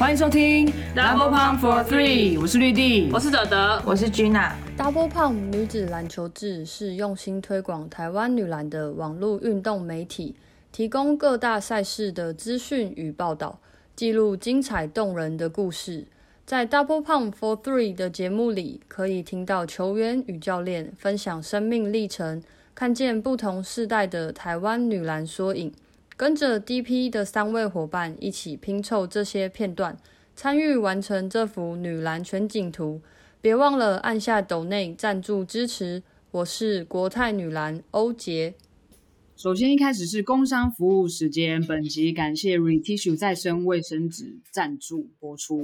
欢迎收听 Double Pump for Three，我是绿地，我是德德，我是 Gina。Double Pump 女子篮球志是用心推广台湾女篮的网络运动媒体，提供各大赛事的资讯与报道，记录精彩动人的故事。在 Double Pump for Three 的节目里，可以听到球员与教练分享生命历程，看见不同世代的台湾女篮缩影。跟着 DP 的三位伙伴一起拼凑这些片段，参与完成这幅女篮全景图。别忘了按下抖内赞助支持。我是国泰女篮欧杰。首先一开始是工商服务时间，本集感谢 Retissue 再生卫生纸赞助播出。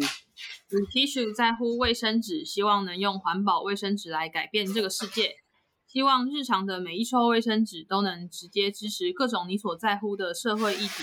Retissue 在乎卫生纸，希望能用环保卫生纸来改变这个世界。希望日常的每一抽卫生纸都能直接支持各种你所在乎的社会议题。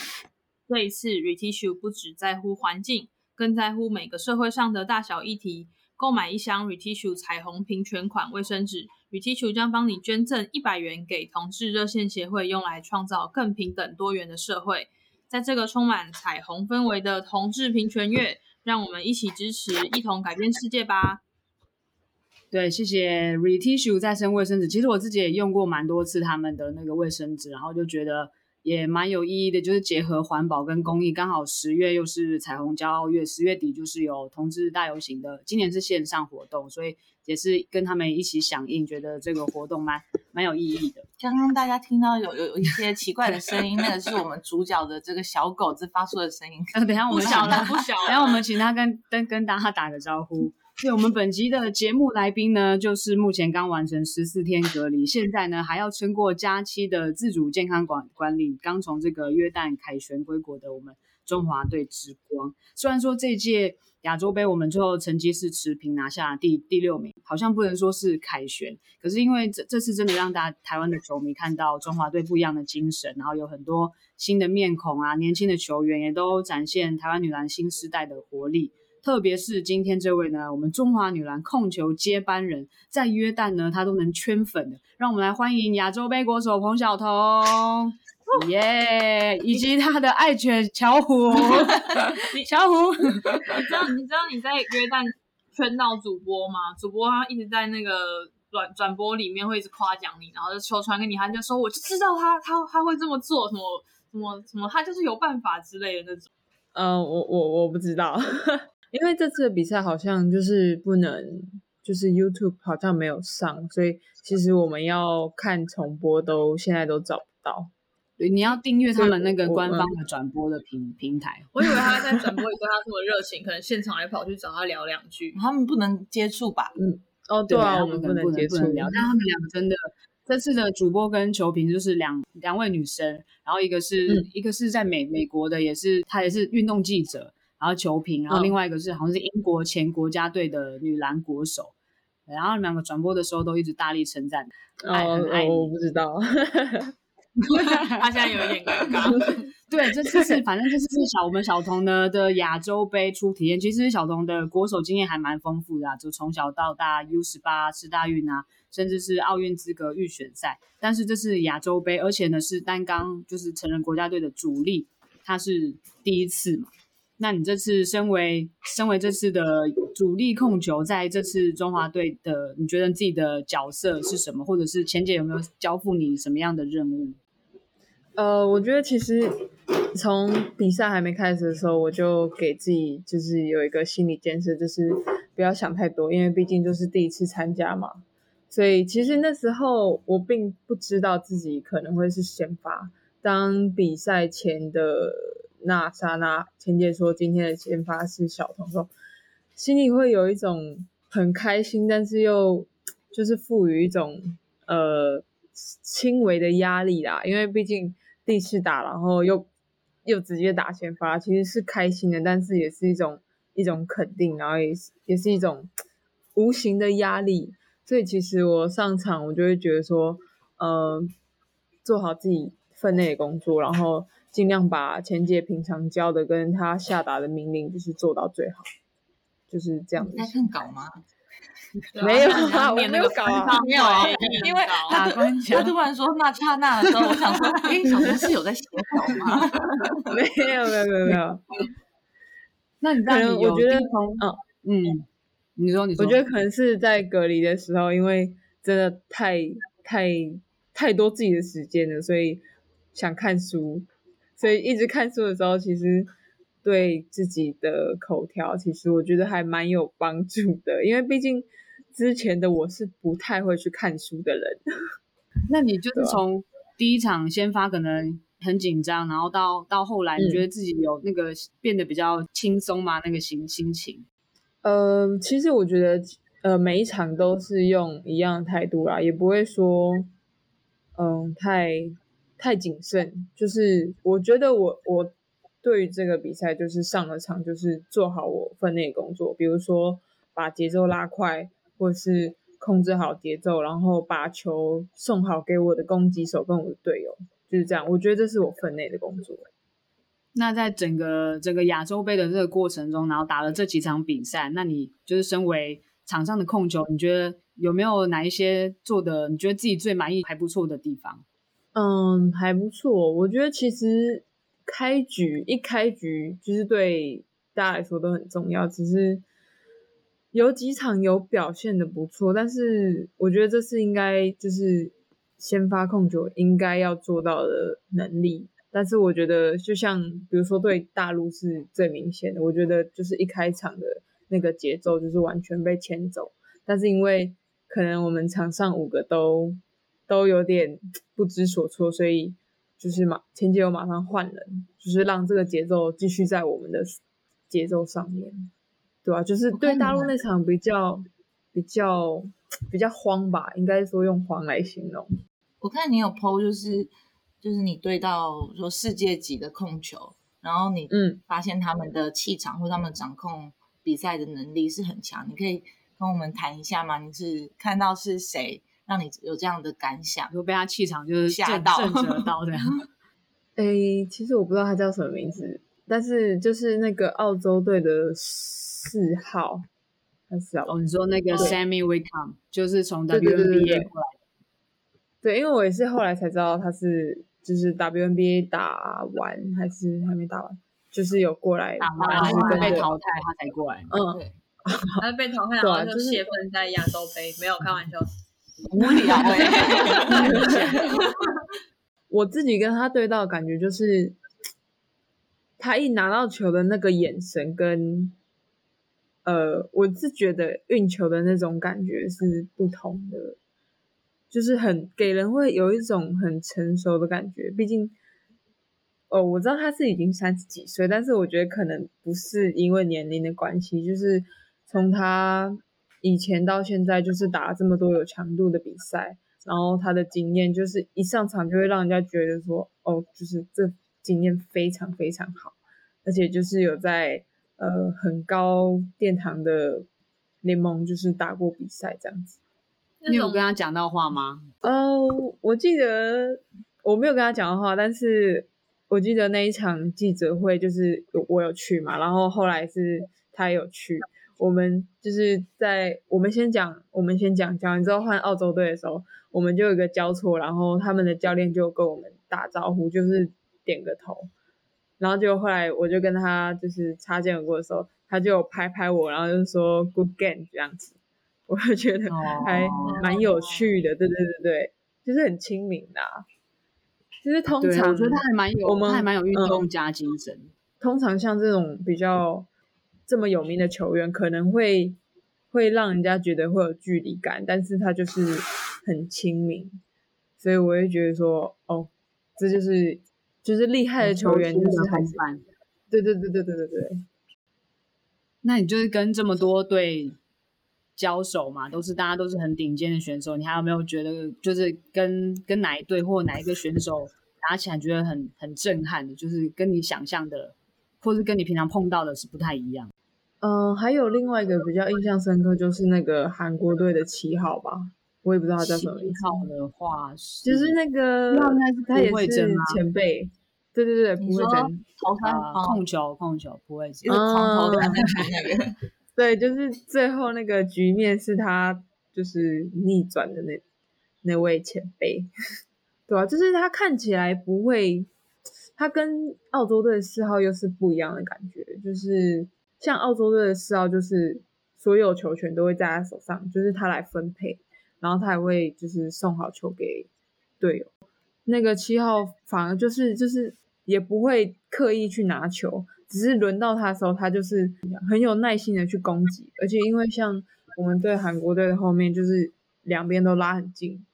这一次，Retissue 不只在乎环境，更在乎每个社会上的大小议题。购买一箱 Retissue 彩虹平权款卫生纸，Retissue 将帮你捐赠一百元给同志热线协会，用来创造更平等多元的社会。在这个充满彩虹氛围的同志平权月，让我们一起支持，一同改变世界吧！对，谢谢 Retissue 再生卫生纸。其实我自己也用过蛮多次他们的那个卫生纸，然后就觉得也蛮有意义的，就是结合环保跟公益。刚好十月又是彩虹骄傲月，十月底就是有同志大游行的，今年是线上活动，所以也是跟他们一起响应，觉得这个活动蛮蛮有意义的。刚刚大家听到有有有一些奇怪的声音，那个是我们主角的这个小狗子发出的声音。等下我们小了不小，等下我们请他跟跟跟大家打个招呼。对我们本集的节目来宾呢，就是目前刚完成十四天隔离，现在呢还要撑过假期的自主健康管管理，刚从这个约旦凯旋归国的我们中华队之光。虽然说这届亚洲杯我们最后成绩是持平拿下第第六名，好像不能说是凯旋，可是因为这这次真的让大家台湾的球迷看到中华队不一样的精神，然后有很多新的面孔啊，年轻的球员也都展现台湾女篮新时代的活力。特别是今天这位呢，我们中华女篮控球接班人，在约旦呢，他都能圈粉的。让我们来欢迎亚洲杯国手彭晓彤，耶！以及他的爱犬巧虎，巧虎。你知道你知道你在约旦圈到主播吗？主播他一直在那个转转播里面会一直夸奖你，然后就球传给你，他就说我就知道他他他会这么做，什么什么什么，他就是有办法之类的那种。嗯，我我我不知道。因为这次的比赛好像就是不能，就是 YouTube 好像没有上，所以其实我们要看重播都现在都找不到。对，你要订阅他们那个官方的转播的平平台。我以为他在 转播，对他这么热情，可能现场还跑去找他聊两句。他们不能接触吧？嗯，哦，对啊，我们不能接触聊。但他们两个真的，这次的主播跟球评就是两两位女生，然后一个是一个是在美美国的，也是她也是运动记者。然后球评，然后另外一个是好像是英国前国家队的女篮国手，然后两个转播的时候都一直大力称赞，爱很爱我不知道，他现在有一点尴尬。对，这次是反正这次是小我们小童呢的亚洲杯初体验，其实小童的国手经验还蛮丰富的，就从小到大 U 十八、世大运啊，甚至是奥运资格预选赛，但是这是亚洲杯，而且呢是单刚就是成人国家队的主力，他是第一次嘛。那你这次身为身为这次的主力控球，在这次中华队的，你觉得自己的角色是什么？或者是前姐有没有交付你什么样的任务？呃，我觉得其实从比赛还没开始的时候，我就给自己就是有一个心理建设，就是不要想太多，因为毕竟就是第一次参加嘛。所以其实那时候我并不知道自己可能会是先发，当比赛前的。那刹那，千姐说今天的先发是小童，说心里会有一种很开心，但是又就是赋予一种呃轻微的压力啦，因为毕竟第一次打，然后又又直接打先发，其实是开心的，但是也是一种一种肯定，然后也是也是一种无形的压力。所以其实我上场，我就会觉得说，呃，做好自己分内的工作，然后。尽量把钱姐平常教的跟他下达的命令，就是做到最好，就是这样子。在看稿吗？没有啊，我没有搞啊，没有啊。因为他他突然说那刹那的时候，我想说，哎，小同是有在写稿吗？没有，没有，没有，没有。那你可能我觉得，嗯嗯，你说你说，我觉得可能是在隔离的时候，因为真的太太太多自己的时间了，所以想看书，所以一直看书的时候，其实对自己的口条，其实我觉得还蛮有帮助的，因为毕竟之前的我是不太会去看书的人。那你就是从第一场先发可能很紧张，然后到到后来，你觉得自己有那个变得比较轻松吗？那个心心情？呃，其实我觉得，呃，每一场都是用一样的态度啦，也不会说，嗯，太太谨慎。就是我觉得我我对于这个比赛，就是上了场就是做好我分内工作，比如说把节奏拉快，或是。控制好节奏，然后把球送好给我的攻击手跟我的队友，就是这样。我觉得这是我分内的工作。那在整个整个亚洲杯的这个过程中，然后打了这几场比赛，那你就是身为场上的控球，你觉得有没有哪一些做的你觉得自己最满意、还不错的地方？嗯，还不错。我觉得其实开局一开局就是对大家来说都很重要，只是。有几场有表现的不错，但是我觉得这是应该就是先发控球应该要做到的能力。但是我觉得就像比如说对大陆是最明显的，我觉得就是一开场的那个节奏就是完全被牵走。但是因为可能我们场上五个都都有点不知所措，所以就是马前几有马上换人，就是让这个节奏继续在我们的节奏上面。对啊，就是对大陆那场比较比较比较慌吧，应该说用慌来形容。我看你有 PO，就是就是你对到说世界级的控球，然后你嗯发现他们的气场或他们掌控比赛的能力是很强，你可以跟我们谈一下吗？你是看到是谁让你有这样的感想？就被他气场就是吓到、震慑 到这样？哎，其实我不知道他叫什么名字，但是就是那个澳洲队的。四号，他是哦，你说那个 Sammy Wickham 就是从 WNBA 过来的。对，因为我也是后来才知道他是，就是 WNBA 打完还是还没打完，就是有过来，打完被淘汰他才过来。嗯，对，他被淘汰然后就泄愤在亚洲杯，没有开玩笑，无聊。我自己跟他对到感觉就是，他一拿到球的那个眼神跟。呃，我是觉得运球的那种感觉是不同的，就是很给人会有一种很成熟的感觉。毕竟，哦，我知道他是已经三十几岁，但是我觉得可能不是因为年龄的关系，就是从他以前到现在，就是打了这么多有强度的比赛，然后他的经验就是一上场就会让人家觉得说，哦，就是这经验非常非常好，而且就是有在。呃，很高殿堂的联盟就是打过比赛这样子。你有跟他讲到话吗？呃，我记得我没有跟他讲到话，但是我记得那一场记者会就是我有去嘛，然后后来是他有去。我们就是在我们先讲，我们先讲讲完之后换澳洲队的时候，我们就有个交错，然后他们的教练就跟我们打招呼，就是点个头。然后就后来我就跟他就是擦肩而过的时候，他就拍拍我，然后就说 “good game” 这样子，我就觉得还蛮有趣的。对对对对，就是很亲民的。其实通常我觉得他还蛮有，我们还蛮有运动家精神。通常像这种比较这么有名的球员，可能会会让人家觉得会有距离感，但是他就是很亲民，所以我会觉得说，哦，这就是。就是厉害的球员，就是还是对对对对对对对。那你就是跟这么多队交手嘛，都是大家都是很顶尖的选手，你还有没有觉得就是跟跟哪一队或哪一个选手打起来觉得很很震撼的，就是跟你想象的，或是跟你平常碰到的是不太一样？嗯，还有另外一个比较印象深刻，就是那个韩国队的七号吧，我也不知道他叫什么。七号的话，就是那个，他也是前辈。对对对，不会真投三控球控球不会真，狂投三那个。对，就是最后那个局面是他就是逆转的那那位前辈，对啊，就是他看起来不会，他跟澳洲队四号又是不一样的感觉，就是像澳洲队的四号就是所有球权都会在他手上，就是他来分配，然后他还会就是送好球给队友。那个七号反而就是就是也不会刻意去拿球，只是轮到他的时候，他就是很有耐心的去攻击，而且因为像我们对韩国队的后面就是两边都拉很近，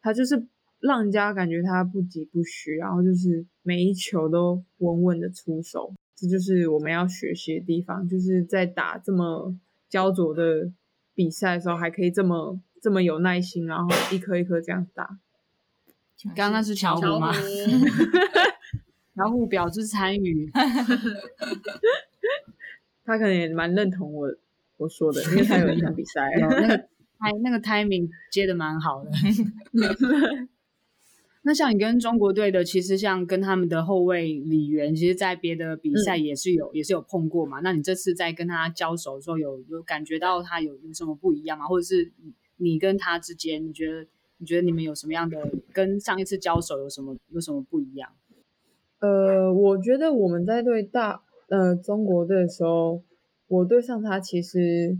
他就是让人家感觉他不急不徐，然后就是每一球都稳稳的出手，这就是我们要学习的地方，就是在打这么焦灼的比赛的时候，还可以这么这么有耐心，然后一颗一颗这样打。刚刚那是乔虎吗？乔虎 表示参与，他可能也蛮认同我我说的，因为他有一场比赛，那个拍那个 timing 接的蛮好的。那像你跟中国队的，其实像跟他们的后卫李源，其实，在别的比赛也是有也是有碰过嘛。那你这次在跟他交手的时候，有有感觉到他有有什么不一样吗？或者是你跟他之间，你觉得？你觉得你们有什么样的跟上一次交手有什么有什么不一样？呃，我觉得我们在对大呃中国队的时候，我对上他，其实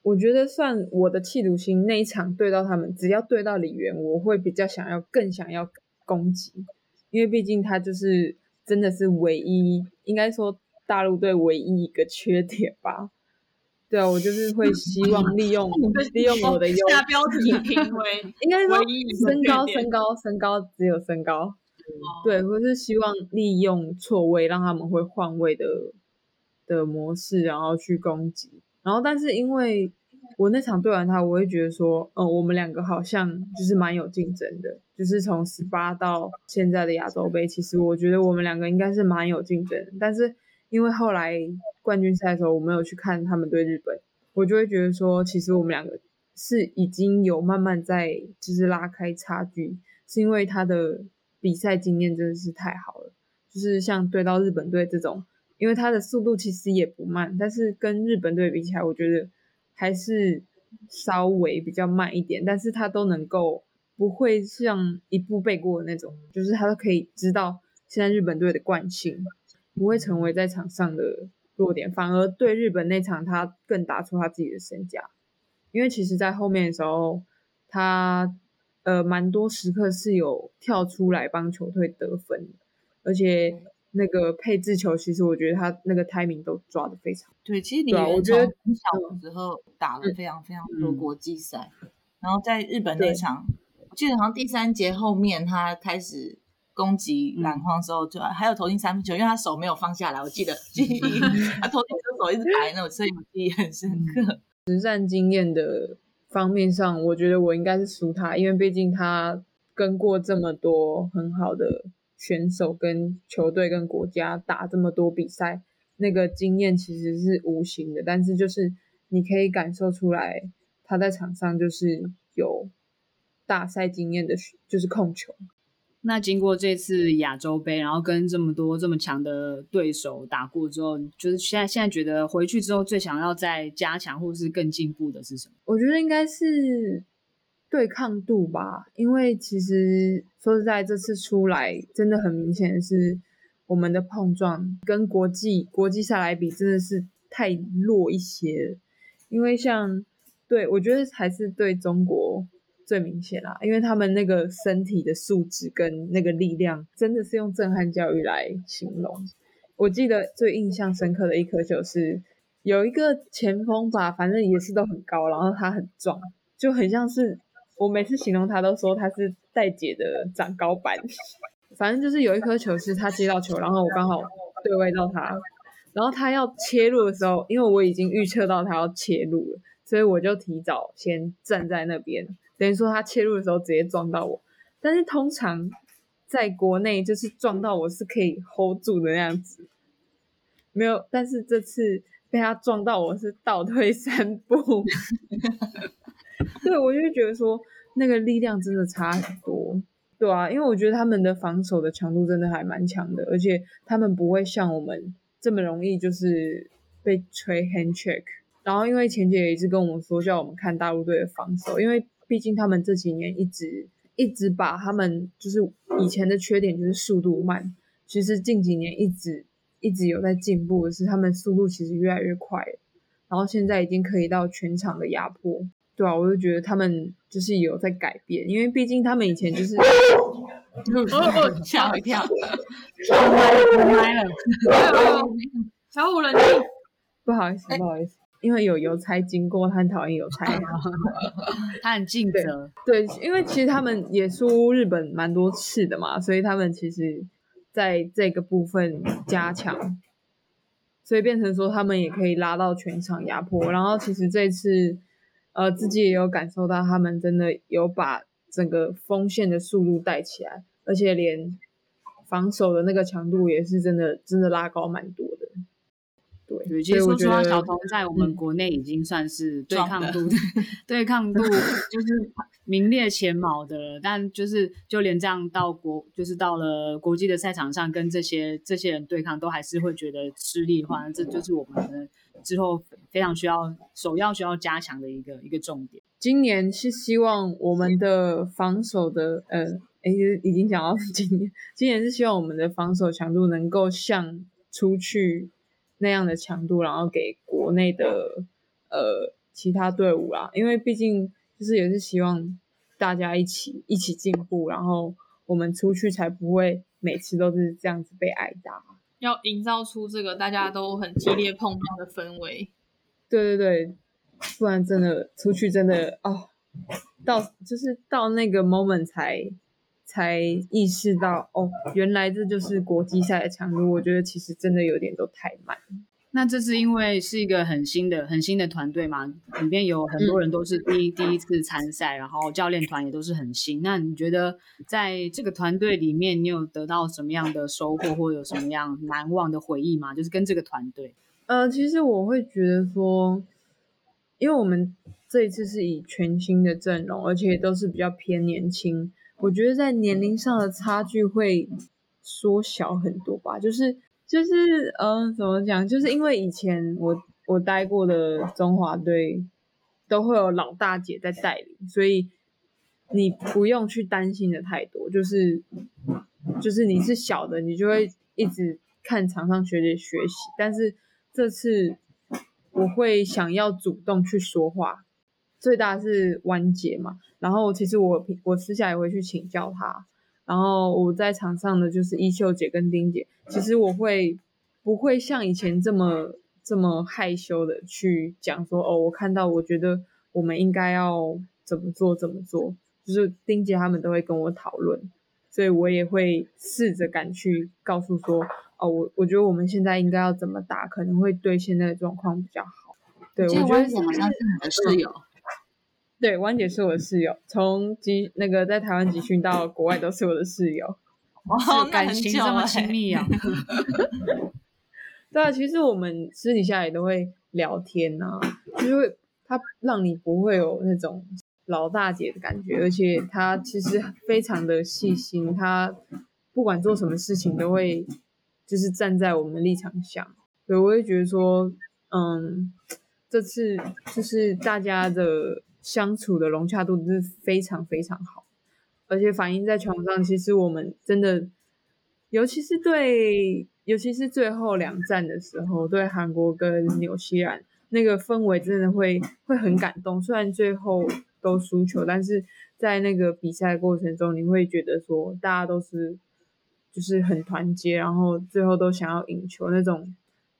我觉得算我的企图心那一场对到他们，只要对到李源，我会比较想要更想要攻击，因为毕竟他就是真的是唯一，应该说大陆队唯一一个缺点吧。对啊，我就是会希望 利用利用我的优下标题评为应该说身高身高身高只有身高，对，我是希望利用错位让他们会换位的的模式，然后去攻击。然后但是因为我那场对完他，我会觉得说，嗯，我们两个好像就是蛮有竞争的，就是从十八到现在的亚洲杯，其实我觉得我们两个应该是蛮有竞争，但是。因为后来冠军赛的时候，我没有去看他们对日本，我就会觉得说，其实我们两个是已经有慢慢在就是拉开差距，是因为他的比赛经验真的是太好了。就是像对到日本队这种，因为他的速度其实也不慢，但是跟日本队比起来，我觉得还是稍微比较慢一点，但是他都能够不会像一步背过的那种，就是他都可以知道现在日本队的惯性。不会成为在场上的弱点，反而对日本那场他更打出他自己的身价。因为其实，在后面的时候，他呃蛮多时刻是有跳出来帮球队得分，而且那个配置球，其实我觉得他那个 timing 都抓的非常。对，其实李源从很小的时候打了非常非常多国际赛，然后在日本那场，我记得好像第三节后面他开始。攻击篮筐时候，就还有投进三分球，因为他手没有放下来。我记得记忆，他投进的手一直摆那种，所以记忆很深刻。实战经验的方面上，我觉得我应该是输他，因为毕竟他跟过这么多很好的选手、跟球队、跟国家打这么多比赛，那个经验其实是无形的，但是就是你可以感受出来，他在场上就是有大赛经验的，就是控球。那经过这次亚洲杯，然后跟这么多这么强的对手打过之后，就是现在现在觉得回去之后最想要再加强或是更进步的是什么？我觉得应该是对抗度吧，因为其实说实在，这次出来真的很明显是我们的碰撞跟国际国际赛来比，真的是太弱一些。因为像对我觉得还是对中国。最明显啦，因为他们那个身体的素质跟那个力量，真的是用震撼教育来形容。我记得最印象深刻的一颗球是有一个前锋吧，反正也是都很高，然后他很壮，就很像是我每次形容他都说他是戴姐的长高版。反正就是有一颗球是他接到球，然后我刚好对位到他，然后他要切入的时候，因为我已经预测到他要切入了，所以我就提早先站在那边。等于说他切入的时候直接撞到我，但是通常在国内就是撞到我是可以 hold 住的那样子，没有。但是这次被他撞到我是倒退三步，对我就觉得说那个力量真的差很多，对啊，因为我觉得他们的防守的强度真的还蛮强的，而且他们不会像我们这么容易就是被吹 hand check。然后因为钱姐也一直跟我们说叫我们看大陆队的防守，因为。毕竟他们这几年一直一直把他们就是以前的缺点就是速度慢，其实近几年一直一直有在进步是，他们速度其实越来越快，然后现在已经可以到全场的压迫。对啊，我就觉得他们就是有在改变，因为毕竟他们以前就是 吓我一跳，来了，小五冷静，不好意思，不好意思，因为有邮差经过，他很讨厌邮差，他很尽责。对，因为其实他们也输日本蛮多次的嘛，所以他们其实在这个部分加强，所以变成说他们也可以拉到全场压迫。然后其实这次。呃，自己也有感受到，他们真的有把整个锋线的速度带起来，而且连防守的那个强度也是真的，真的拉高蛮多。对，其实说实话，小童在我们国内已经算是对抗度的 对抗度就是名列前茅的了。但就是就连这样到国，就是到了国际的赛场上，跟这些这些人对抗，都还是会觉得吃力的话，这就是我们的。之后非常需要首要需要加强的一个一个重点。今年是希望我们的防守的呃，哎，已经讲到 今年，今年是希望我们的防守强度能够像出去那样的强度，然后给国内的呃其他队伍啦。因为毕竟就是也是希望大家一起一起进步，然后我们出去才不会每次都是这样子被挨打。要营造出这个大家都很激烈碰撞的氛围，对对对，不然真的出去真的哦，到就是到那个 moment 才才意识到哦，原来这就是国际赛的强度。我觉得其实真的有点都太慢。那这是因为是一个很新的、很新的团队嘛，里面有很多人都是第一第一次参赛，然后教练团也都是很新。那你觉得在这个团队里面，你有得到什么样的收获，或有什么样难忘的回忆吗？就是跟这个团队。呃，其实我会觉得说，因为我们这一次是以全新的阵容，而且都是比较偏年轻，我觉得在年龄上的差距会缩小很多吧，就是。就是，嗯，怎么讲？就是因为以前我我待过的中华队都会有老大姐在带领，所以你不用去担心的太多。就是，就是你是小的，你就会一直看场上学姐学习。但是这次我会想要主动去说话，最大是弯姐嘛。然后其实我我私下也会去请教她。然后我在场上的就是一秀姐跟丁姐，其实我会不会像以前这么这么害羞的去讲说哦，我看到我觉得我们应该要怎么做怎么做，就是丁姐他们都会跟我讨论，所以我也会试着敢去告诉说哦，我我觉得我们现在应该要怎么打，可能会对现在的状况比较好。对，我觉得好像是你的室友。对，汪姐是我的室友，从集那个在台湾集训到国外都是我的室友，哦，感情这么亲密啊！对啊，其实我们私底下也都会聊天呐，就是会他让你不会有那种老大姐的感觉，而且他其实非常的细心，他不管做什么事情都会就是站在我们立场想，所以，我会觉得说，嗯，这次就是大家的。相处的融洽度是非常非常好，而且反映在床上，其实我们真的，尤其是对，尤其是最后两站的时候，对韩国跟纽西兰那个氛围真的会会很感动。虽然最后都输球，但是在那个比赛过程中，你会觉得说大家都是就是很团结，然后最后都想要赢球那种。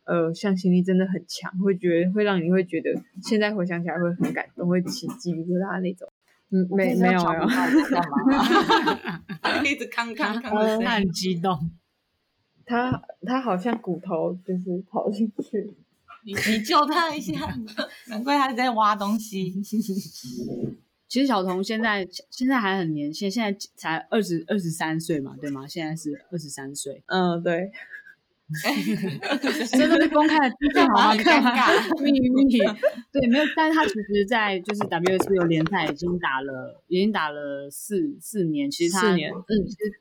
呃，向心力真的很强，会觉得会让你会觉得，现在回想起来会很感动，会起鸡皮疙瘩那种。嗯，没没有没有，一直康康康，他很激动。他他好像骨头就是跑进去，你你救他一下，难怪他在挖东西。其实小童现在现在还很年轻，现在才二十二十三岁嘛，对吗？现在是二十三岁。嗯，对。真的是公开的资讯，好尴尬 秘密。对，没有，但是他其实，在就是 W S 有联赛已经打了，已经打了四四年。其实他，四年，嗯，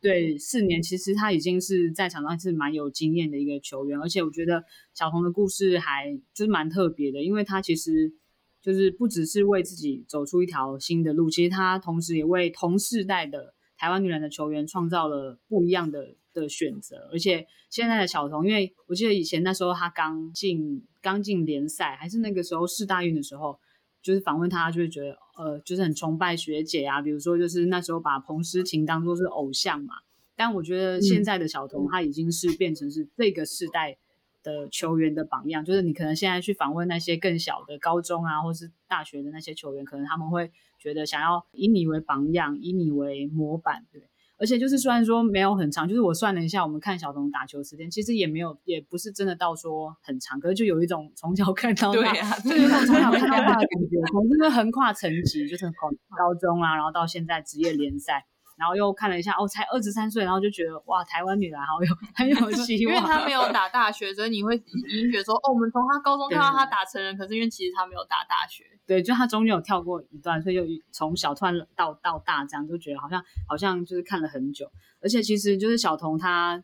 对，四年，其实他已经是在场上是蛮有经验的一个球员。而且我觉得小红的故事还就是蛮特别的，因为他其实就是不只是为自己走出一条新的路，其实他同时也为同世代的。台湾女篮的球员创造了不一样的的选择。而且现在的小童，因为我记得以前那时候他刚进刚进联赛，还是那个时候世大运的时候，就是访问他，就会觉得呃，就是很崇拜学姐啊。比如说，就是那时候把彭诗琴当做是偶像嘛。但我觉得现在的小童，他已经是变成是这个世代。的球员的榜样，就是你可能现在去访问那些更小的高中啊，或是大学的那些球员，可能他们会觉得想要以你为榜样，以你为模板，对。而且就是虽然说没有很长，就是我算了一下，我们看小童打球时间，其实也没有，也不是真的到说很长，可是就有一种从小看到大，就有一种从小看到大的感觉，从真的横跨层级，就是从高中啊，然后到现在职业联赛。然后又看了一下，哦，才二十三岁，然后就觉得哇，台湾女篮好有 很有希望。因为她没有 打大学，所以你会已经觉得说，哦，我们从她高中看到她打成人，可是因为其实她没有打大学。对，就她中间有跳过一段，所以就从小突然到到大这样，就觉得好像好像就是看了很久。而且其实就是小童她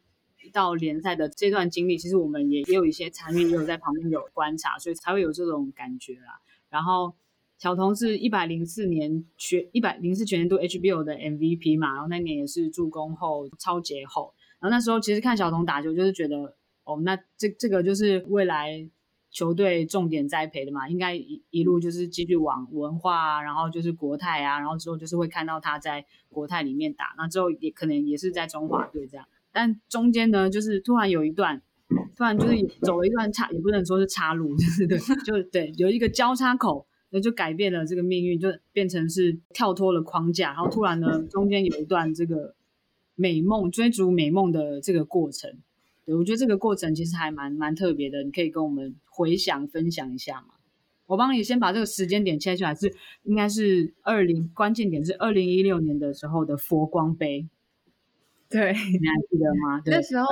到联赛的这段经历，其实我们也也有一些参与，也有在旁边有观察，所以才会有这种感觉啦。然后。小童是一百零四年全一百零四全年度 HBO 的 MVP 嘛，然后那年也是助攻后超节后，然后那时候其实看小童打球就是觉得，哦，那这这个就是未来球队重点栽培的嘛，应该一一路就是继续往文化，啊然后就是国泰啊，然后之后就是会看到他在国泰里面打，那之后也可能也是在中华队这样，但中间呢，就是突然有一段，突然就是走了一段岔，也不能说是岔路，就是对，就是对，有一个交叉口。那就改变了这个命运，就变成是跳脱了框架，然后突然呢，中间有一段这个美梦追逐美梦的这个过程。对我觉得这个过程其实还蛮蛮特别的，你可以跟我们回想分享一下吗？我帮你先把这个时间点切出来，是应该是二零关键点是二零一六年的时候的佛光杯。对，你还记得吗？对那时候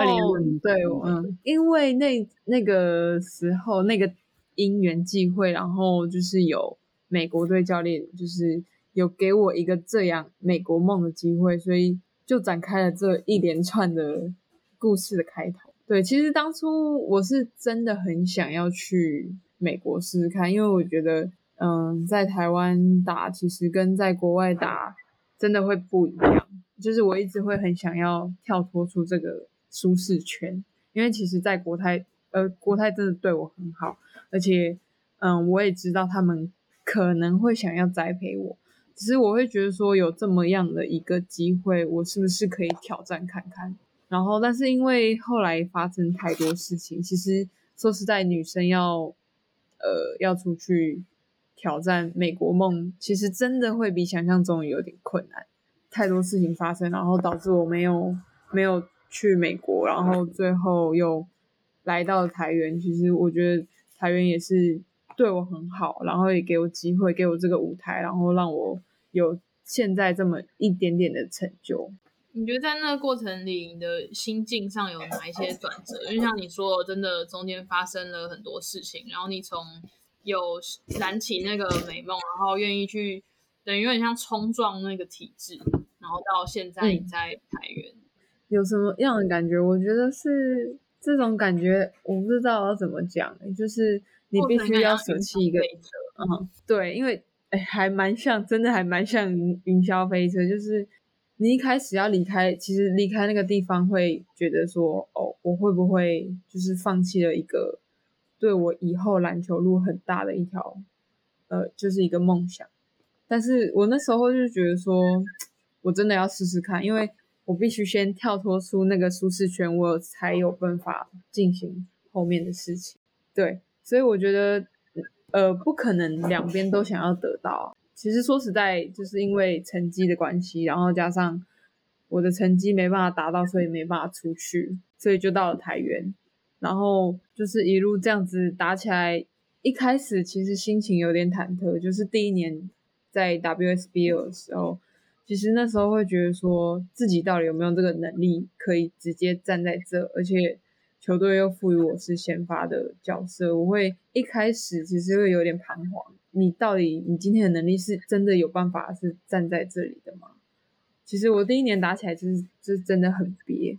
对，嗯，因为那那个时候那个。因缘际会，然后就是有美国队教练，就是有给我一个这样美国梦的机会，所以就展开了这一连串的故事的开头。对，其实当初我是真的很想要去美国试试看，因为我觉得，嗯，在台湾打其实跟在国外打真的会不一样，就是我一直会很想要跳脱出这个舒适圈，因为其实，在国泰，呃，国泰真的对我很好。而且，嗯，我也知道他们可能会想要栽培我，只是我会觉得说有这么样的一个机会，我是不是可以挑战看看？然后，但是因为后来发生太多事情，其实说实在，女生要，呃，要出去挑战美国梦，其实真的会比想象中有点困难。太多事情发生，然后导致我没有没有去美国，然后最后又来到台园。其实我觉得。台源也是对我很好，然后也给我机会，给我这个舞台，然后让我有现在这么一点点的成就。你觉得在那个过程里，你的心境上有哪一些转折？因为像你说，真的中间发生了很多事情，然后你从有燃起那个美梦，然后愿意去，等于有点像冲撞那个体制，然后到现在你在台源，有什么样的感觉？我觉得是。这种感觉我不知道要怎么讲，就是你必须要舍弃一个，嗯，对，因为哎，还蛮像，真的还蛮像云云霄飞车，就是你一开始要离开，其实离开那个地方会觉得说，哦，我会不会就是放弃了一个对我以后篮球路很大的一条，呃，就是一个梦想，但是我那时候就觉得说，我真的要试试看，因为。我必须先跳脱出那个舒适圈，我才有办法进行后面的事情。对，所以我觉得，呃，不可能两边都想要得到。其实说实在，就是因为成绩的关系，然后加上我的成绩没办法达到，所以没办法出去，所以就到了台园，然后就是一路这样子打起来。一开始其实心情有点忐忑，就是第一年在 WSB 的时候。其实那时候会觉得说自己到底有没有这个能力可以直接站在这，而且球队又赋予我是先发的角色，我会一开始其实会有点彷徨。你到底你今天的能力是真的有办法是站在这里的吗？其实我第一年打起来就是是真的很憋，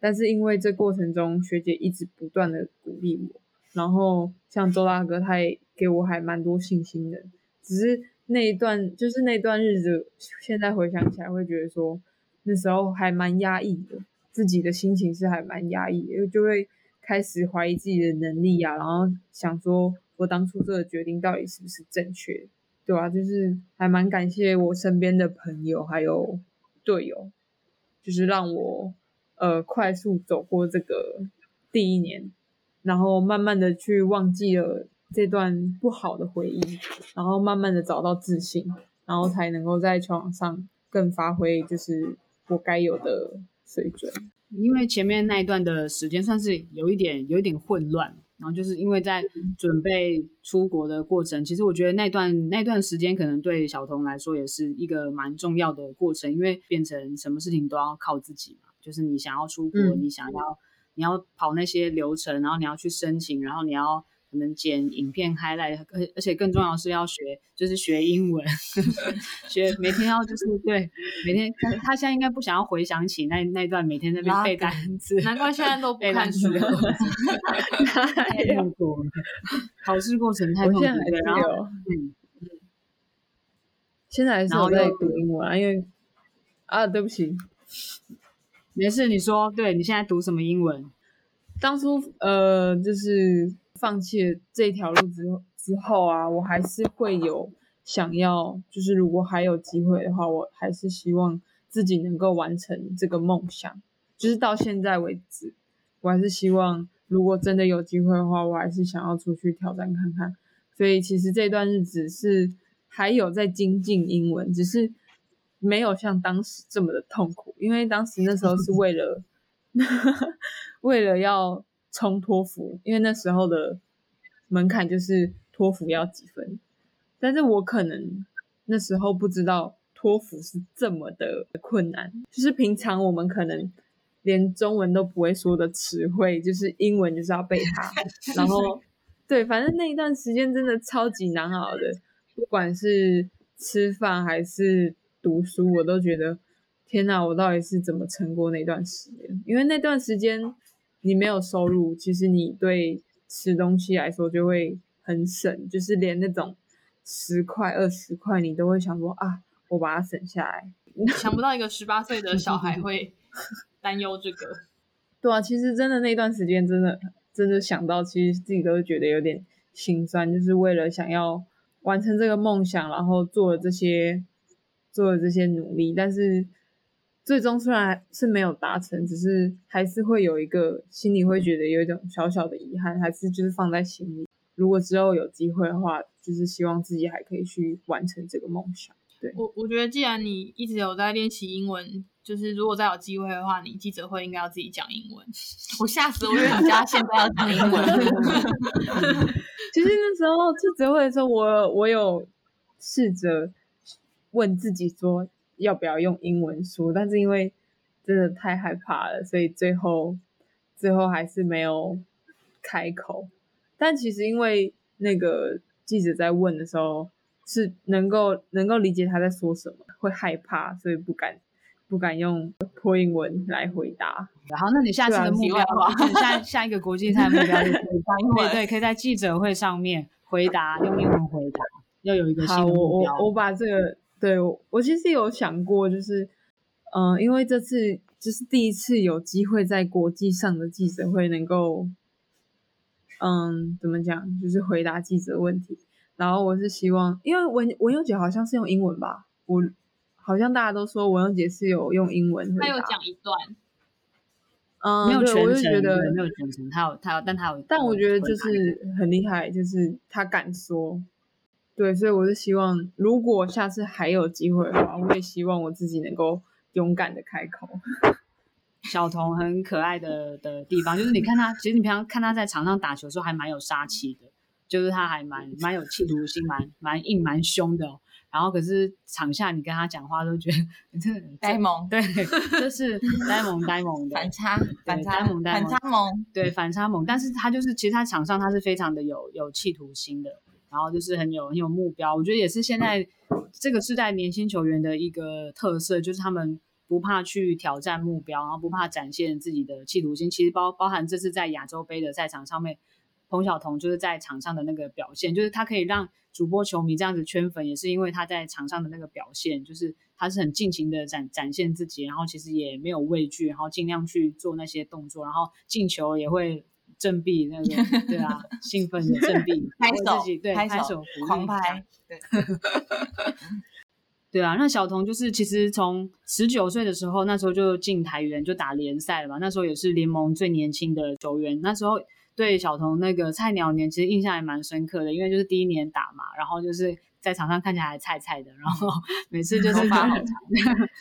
但是因为这过程中学姐一直不断的鼓励我，然后像周大哥他也给我还蛮多信心的，只是。那一段就是那段日子，现在回想起来会觉得说，那时候还蛮压抑的，自己的心情是还蛮压抑，的，就会开始怀疑自己的能力啊，然后想说我当初做的决定到底是不是正确，对吧？就是还蛮感谢我身边的朋友还有队友，就是让我呃快速走过这个第一年，然后慢慢的去忘记了这段不好的回忆，然后慢慢的找到自信，然后才能够在球场上更发挥就是我该有的水准。因为前面那一段的时间算是有一点有一点混乱，然后就是因为在准备出国的过程，其实我觉得那段那段时间可能对小童来说也是一个蛮重要的过程，因为变成什么事情都要靠自己嘛，就是你想要出国，你想要你要跑那些流程，然后你要去申请，然后你要。能剪影片 highlight，而而且更重要的是要学，就是学英文，学每天要就是对每天他他现在应该不想要回想起那那段每天那边背单词，难怪现在都不看书，太痛苦了，考试过程太痛苦了。然后嗯嗯，现在还是我在读英文，因为啊对不起，没事你说，对你现在读什么英文？当初呃就是。放弃这条路之之后啊，我还是会有想要，就是如果还有机会的话，我还是希望自己能够完成这个梦想。就是到现在为止，我还是希望，如果真的有机会的话，我还是想要出去挑战看看。所以其实这段日子是还有在精进英文，只是没有像当时这么的痛苦，因为当时那时候是为了 为了要。冲托福，因为那时候的门槛就是托福要几分，但是我可能那时候不知道托福是这么的困难，就是平常我们可能连中文都不会说的词汇，就是英文就是要背它，然后对，反正那一段时间真的超级难熬的，不管是吃饭还是读书，我都觉得天哪，我到底是怎么撑过那段时间？因为那段时间。你没有收入，其实你对吃东西来说就会很省，就是连那种十块、二十块，你都会想说啊，我把它省下来。想不到一个十八岁的 小孩会担忧这个。对啊，其实真的那段时间，真的真的想到，其实自己都觉得有点心酸，就是为了想要完成这个梦想，然后做了这些做了这些努力，但是。最终虽然是没有达成，只是还是会有一个心里会觉得有一种小小的遗憾，还是就是放在心里。如果之后有机会的话，就是希望自己还可以去完成这个梦想。对我，我觉得既然你一直有在练习英文，就是如果再有机会的话，你记者会应该要自己讲英文。我吓死我，因为你家现在要讲英文。其实那时候记者会的时候，我我有试着问自己说。要不要用英文说？但是因为真的太害怕了，所以最后最后还是没有开口。但其实因为那个记者在问的时候，是能够能够理解他在说什么，会害怕，所以不敢不敢用破英文来回答。然后，那你下次的目标，下 下一个国际赛目标，对对，可以在记者会上面回答，用英文回答，要有一个新的目标。我我我把这个。对我其实有想过，就是，嗯，因为这次就是第一次有机会在国际上的记者会能够，嗯，怎么讲，就是回答记者问题。然后我是希望，因为文文佑姐好像是用英文吧，我好像大家都说文佑姐是有用英文，她有讲一段，嗯，没有全程，没有全程，她有她有，但她有，但我觉得就是很厉害，就是她敢说。对，所以我是希望，如果下次还有机会的话，我也希望我自己能够勇敢的开口。小童很可爱的的地方，就是你看他，其实你平常看他在场上打球的时候还蛮有杀气的，就是他还蛮蛮有企图心，蛮蛮硬蛮凶的。然后可是场下你跟他讲话都觉得 呆萌，对，就是呆萌呆萌的 反差，反差萌，反差萌，对，反差萌。但是他就是其实他场上他是非常的有有企图心的。然后就是很有很有目标，我觉得也是现在这个世代年轻球员的一个特色，就是他们不怕去挑战目标，然后不怕展现自己的企图心。其实包包含这次在亚洲杯的赛场上面彭晓彤就是在场上的那个表现，就是他可以让主播球迷这样子圈粉，也是因为他在场上的那个表现，就是他是很尽情的展展现自己，然后其实也没有畏惧，然后尽量去做那些动作，然后进球也会振臂那个，对啊，兴奋的振臂，拍手，对，拍手，狂拍，对。对啊，那小童就是其实从十九岁的时候，那时候就进台元就打联赛了嘛。那时候也是联盟最年轻的球员。那时候对小童那个菜鸟年其实印象还蛮深刻的，因为就是第一年打嘛，然后就是在场上看起来还菜菜的，然后 每次就是头发好长，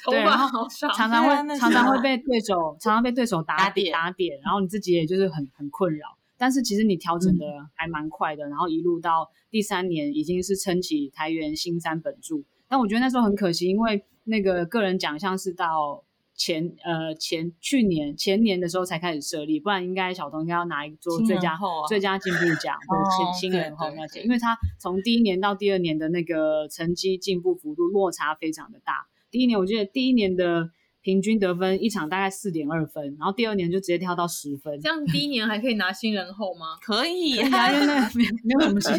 对，然后常常会常常会被对手常常被对手打点打点，然后你自己也就是很很困扰。但是其实你调整的还蛮快的，然后一路到第三年已经是撑起台元新三本柱。但我觉得那时候很可惜，因为那个个人奖项是到前呃前去年前年的时候才开始设立，不然应该小童应该要拿一座最佳最佳进步奖 或者新新人后那些，因为他从第一年到第二年的那个成绩进步幅度落差非常的大。第一年我记得第一年的。平均得分一场大概四点二分，然后第二年就直接跳到十分。这样第一年还可以拿新人后吗？可以，因为那没没有什么新，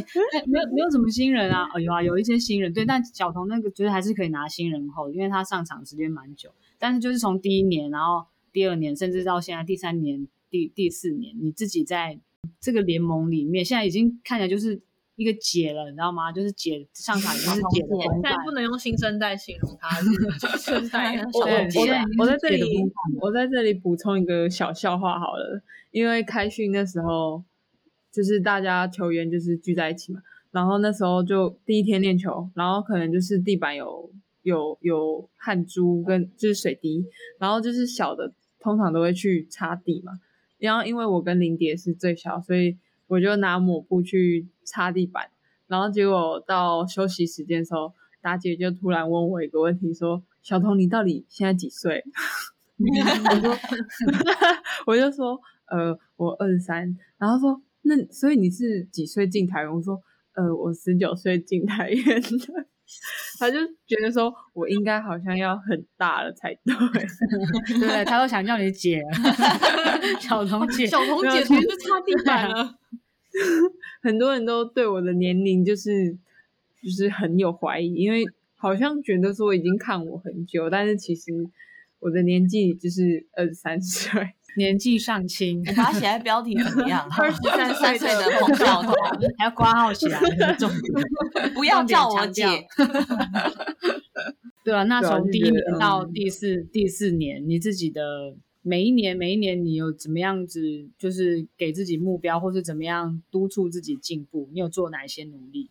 没有没有什么新人啊。哦，有啊，有一些新人，对，但小童那个觉得还是可以拿新人后，因为他上场时间蛮久。但是就是从第一年，然后第二年，甚至到现在第三年、第第四年，你自己在这个联盟里面，现在已经看起来就是。一个姐了，你知道吗？就是姐上场就是姐的 现在不能用新生代形容他，新生 代。我我我在这里，我在这里补充一个小笑话好了。因为开训那时候，就是大家球员就是聚在一起嘛，然后那时候就第一天练球，然后可能就是地板有有有汗珠跟就是水滴，然后就是小的通常都会去擦地嘛。然后因为我跟林蝶是最小，所以。我就拿抹布去擦地板，然后结果到休息时间的时候，大姐就突然问我一个问题，说：“小童，你到底现在几岁？” 我说：“我就说，呃，我二十三。”然后说：“那所以你是几岁进台湾？”我说：“呃，我十九岁进台院的。”他就觉得说我应该好像要很大了才对，对，他都想叫你姐，小童姐，小童姐其实是擦地板了。很多人都对我的年龄就是就是很有怀疑，因为好像觉得说已经看我很久，但是其实我的年纪就是二十三岁，年纪尚轻。你把它写在标题怎么样？二十三岁的彭晓彤，还要挂号起来，重点不要叫我姐。对啊，那从第一年到第四第四年，你自己的。每一年，每一年，你有怎么样子，就是给自己目标，或是怎么样督促自己进步？你有做哪一些努力？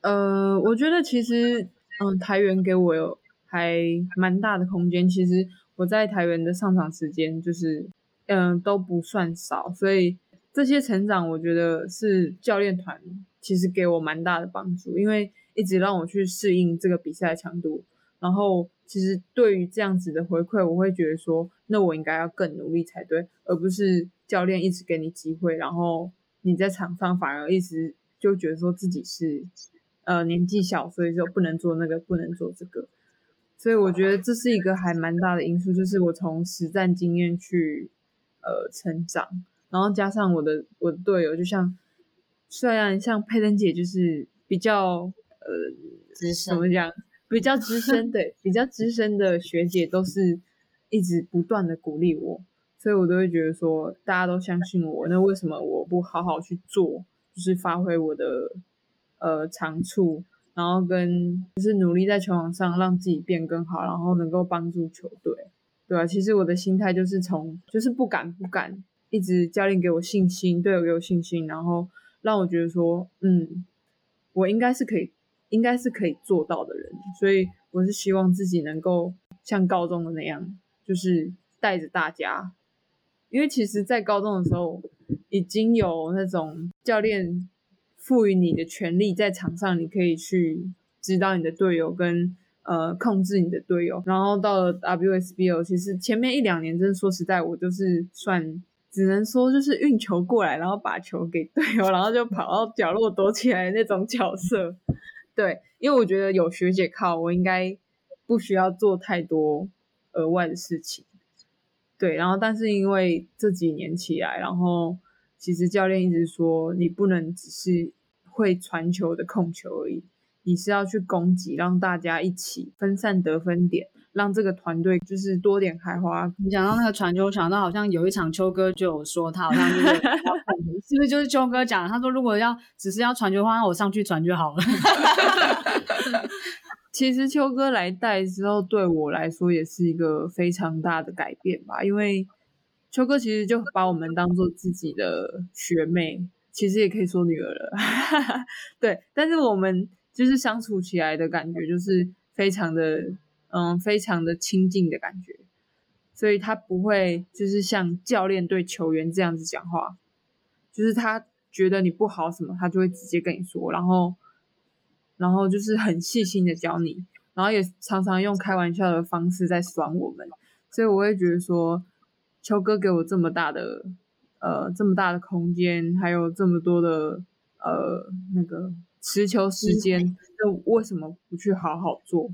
呃，我觉得其实，嗯，台元给我有还蛮大的空间。其实我在台元的上场时间，就是，嗯，都不算少。所以这些成长，我觉得是教练团其实给我蛮大的帮助，因为一直让我去适应这个比赛强度，然后。其实对于这样子的回馈，我会觉得说，那我应该要更努力才对，而不是教练一直给你机会，然后你在场上反而一直就觉得说自己是呃年纪小，所以就不能做那个，不能做这个。所以我觉得这是一个还蛮大的因素，就是我从实战经验去呃成长，然后加上我的我的队友，就像虽然像佩珍姐就是比较呃怎么讲？比较资深 的、比较资深的学姐都是一直不断的鼓励我，所以我都会觉得说，大家都相信我，那为什么我不好好去做，就是发挥我的呃长处，然后跟就是努力在球场上让自己变更好，然后能够帮助球队，对啊？其实我的心态就是从就是不敢不敢，一直教练给我信心，队友给我信心，然后让我觉得说，嗯，我应该是可以。应该是可以做到的人，所以我是希望自己能够像高中的那样，就是带着大家。因为其实，在高中的时候，已经有那种教练赋予你的权利，在场上你可以去指导你的队友，跟呃控制你的队友。然后到了 WSBO，其实前面一两年，真的说实在，我就是算只能说就是运球过来，然后把球给队友，然后就跑到角落躲起来那种角色。对，因为我觉得有学姐靠，我应该不需要做太多额外的事情。对，然后但是因为这几年起来，然后其实教练一直说，你不能只是会传球的控球而已，你是要去攻击，让大家一起分散得分点。让这个团队就是多点开花。你讲到那个传球，想到好像有一场秋哥就有说，他好像就是 是不是就是秋哥讲？他说如果要只是要传球的话，那我上去传就好了。其实秋哥来带之后，对我来说也是一个非常大的改变吧。因为秋哥其实就把我们当做自己的学妹，其实也可以说女儿了。对，但是我们就是相处起来的感觉就是非常的。嗯，非常的亲近的感觉，所以他不会就是像教练对球员这样子讲话，就是他觉得你不好什么，他就会直接跟你说，然后，然后就是很细心的教你，然后也常常用开玩笑的方式在酸我们，所以我会觉得说，秋哥给我这么大的呃这么大的空间，还有这么多的呃那个持球时间，那为什么不去好好做？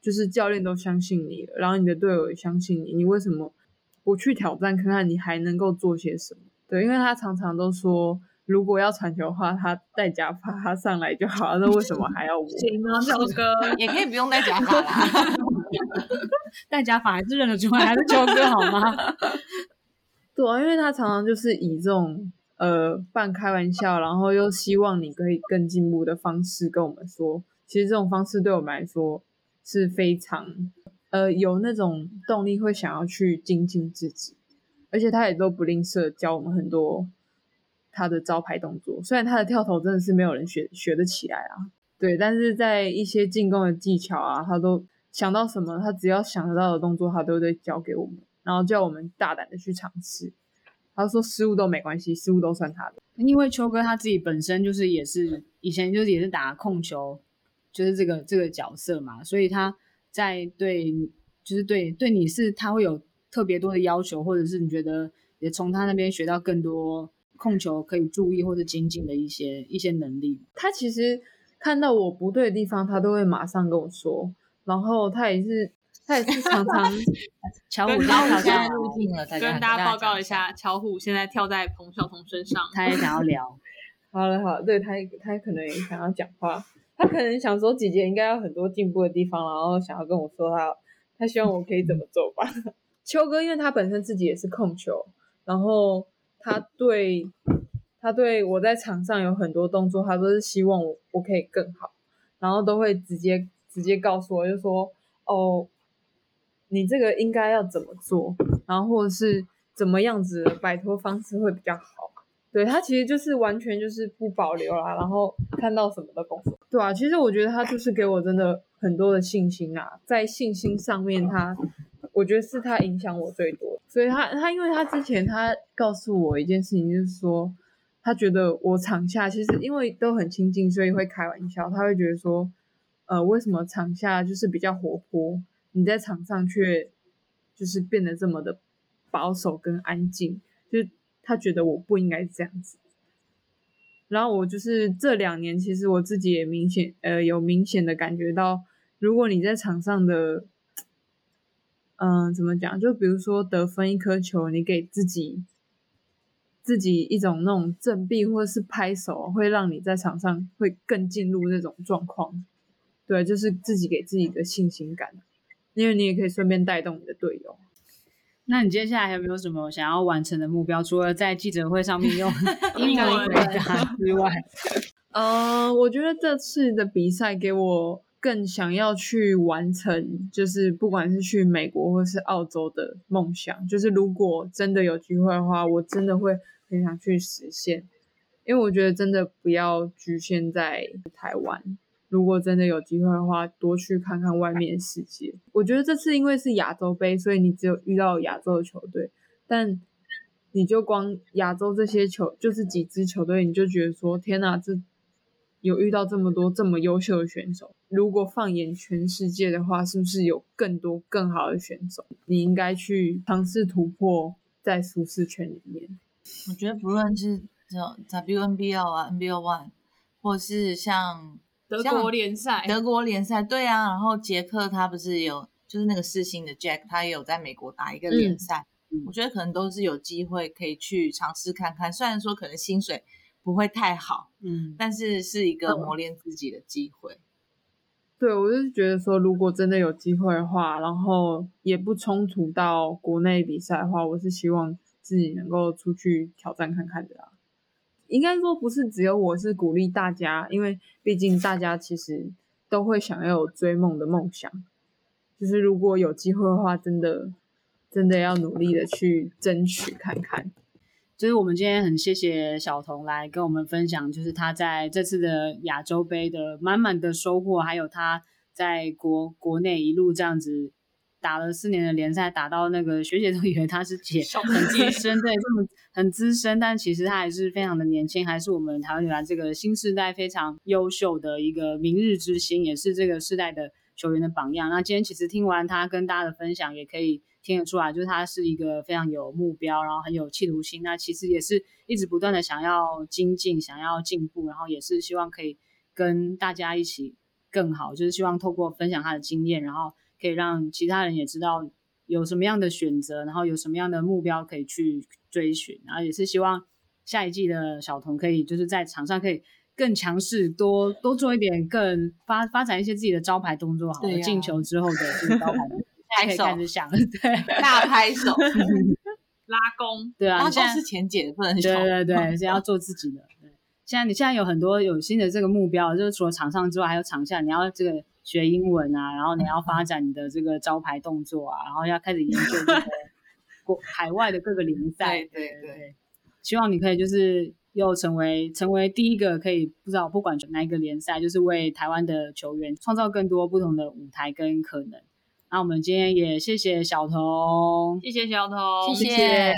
就是教练都相信你了，然后你的队友也相信你，你为什么不去挑战看看你还能够做些什么？对，因为他常常都说，如果要传球的话，他戴假发他上来就好了，那为什么还要我？行啊，秋哥 也可以不用戴假发啦，戴假发还是认得出来，还是秋哥好吗？对啊，因为他常常就是以这种呃半开玩笑，然后又希望你可以更进步的方式跟我们说，其实这种方式对我们来说。是非常，呃，有那种动力会想要去精进自己，而且他也都不吝啬教我们很多他的招牌动作。虽然他的跳投真的是没有人学学得起来啊，对，但是在一些进攻的技巧啊，他都想到什么，他只要想得到的动作，他都会教给我们，然后叫我们大胆的去尝试。他说失误都没关系，失误都算他的。因为秋哥他自己本身就是也是以前就是也是打控球。就是这个这个角色嘛，所以他在对，就是对对你是他会有特别多的要求，或者是你觉得也从他那边学到更多控球可以注意或者精进的一些一些能力。他其实看到我不对的地方，他都会马上跟我说，然后他也是他也是常常 巧虎现在入境了，跟大家报告一下，巧虎现在跳在彭晓彤身上，他也想要聊。好了好，对他他可能也想要讲话。他可能想说姐姐应该有很多进步的地方，然后想要跟我说他他希望我可以怎么做吧。秋哥因为他本身自己也是控球，然后他对他对我在场上有很多动作，他都是希望我我可以更好，然后都会直接直接告诉我，就说哦，你这个应该要怎么做，然后或者是怎么样子摆脱方式会比较好。对他其实就是完全就是不保留啦，然后看到什么都攻。对啊，其实我觉得他就是给我真的很多的信心啊，在信心上面，他我觉得是他影响我最多。所以他他因为他之前他告诉我一件事情，就是说他觉得我场下其实因为都很亲近，所以会开玩笑，他会觉得说，呃，为什么场下就是比较活泼，你在场上却就是变得这么的保守跟安静，就。他觉得我不应该这样子，然后我就是这两年，其实我自己也明显呃有明显的感觉到，如果你在场上的，嗯，怎么讲？就比如说得分一颗球，你给自己自己一种那种振臂或者是拍手，会让你在场上会更进入那种状况。对，就是自己给自己的信心感，因为你也可以顺便带动你的队友。那你接下来还有没有什么想要完成的目标？除了在记者会上面用 英文回答之外，呃，我觉得这次的比赛给我更想要去完成，就是不管是去美国或是澳洲的梦想。就是如果真的有机会的话，我真的会很想去实现，因为我觉得真的不要局限在台湾。如果真的有机会的话，多去看看外面世界。我觉得这次因为是亚洲杯，所以你只有遇到亚洲的球队，但你就光亚洲这些球，就是几支球队，你就觉得说，天哪，这有遇到这么多这么优秀的选手。如果放眼全世界的话，是不是有更多更好的选手？你应该去尝试突破在舒适圈里面。我觉得不论是这 WNBL 啊，NBL One，或是像。德国联赛，德国联赛，对啊。然后杰克他不是有，就是那个四星的 Jack，他也有在美国打一个联赛。我觉得可能都是有机会可以去尝试看看。虽然说可能薪水不会太好，嗯，但是是一个磨练自己的机会。对，我就是觉得说，如果真的有机会的话，然后也不冲突到国内比赛的话，我是希望自己能够出去挑战看看的啦。应该说不是只有我是鼓励大家，因为毕竟大家其实都会想要有追梦的梦想。就是如果有机会的话，真的真的要努力的去争取看看。就是我们今天很谢谢小童来跟我们分享，就是他在这次的亚洲杯的满满的收获，还有他在国国内一路这样子打了四年的联赛，打到那个学姐都以为她是姐，很资深，对，这么很资深，但其实她还是非常的年轻，还是我们台湾女篮这个新时代非常优秀的一个明日之星，也是这个世代的球员的榜样。那今天其实听完她跟大家的分享，也可以。听得出来，就是她是一个非常有目标，然后很有企图心。那其实也是一直不断的想要精进，想要进步，然后也是希望可以跟大家一起更好。就是希望透过分享她的经验，然后可以让其他人也知道有什么样的选择，然后有什么样的目标可以去追寻。然后也是希望下一季的小童可以就是在场上可以更强势，多多做一点，更发发展一些自己的招牌动作，好了，进球之后的这个招牌。可以，开始想，对，大拍手，拉弓，对啊，现在是前姐不能对对对，现在要做自己的。对，现在你现在有很多有新的这个目标，就是除了场上之外，还有场下，你要这个学英文啊，然后你要发展你的这个招牌动作啊，然后要开始研究这个 国海外的各个联赛。对对对，希望你可以就是又成为成为第一个可以不知道不管哪一个联赛，就是为台湾的球员创造更多不同的舞台跟可能。那我们今天也谢谢小童，谢谢小童，谢谢，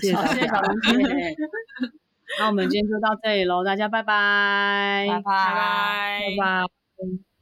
谢谢小童姐。那我们今天就到这里喽，大家拜拜，拜拜，拜拜。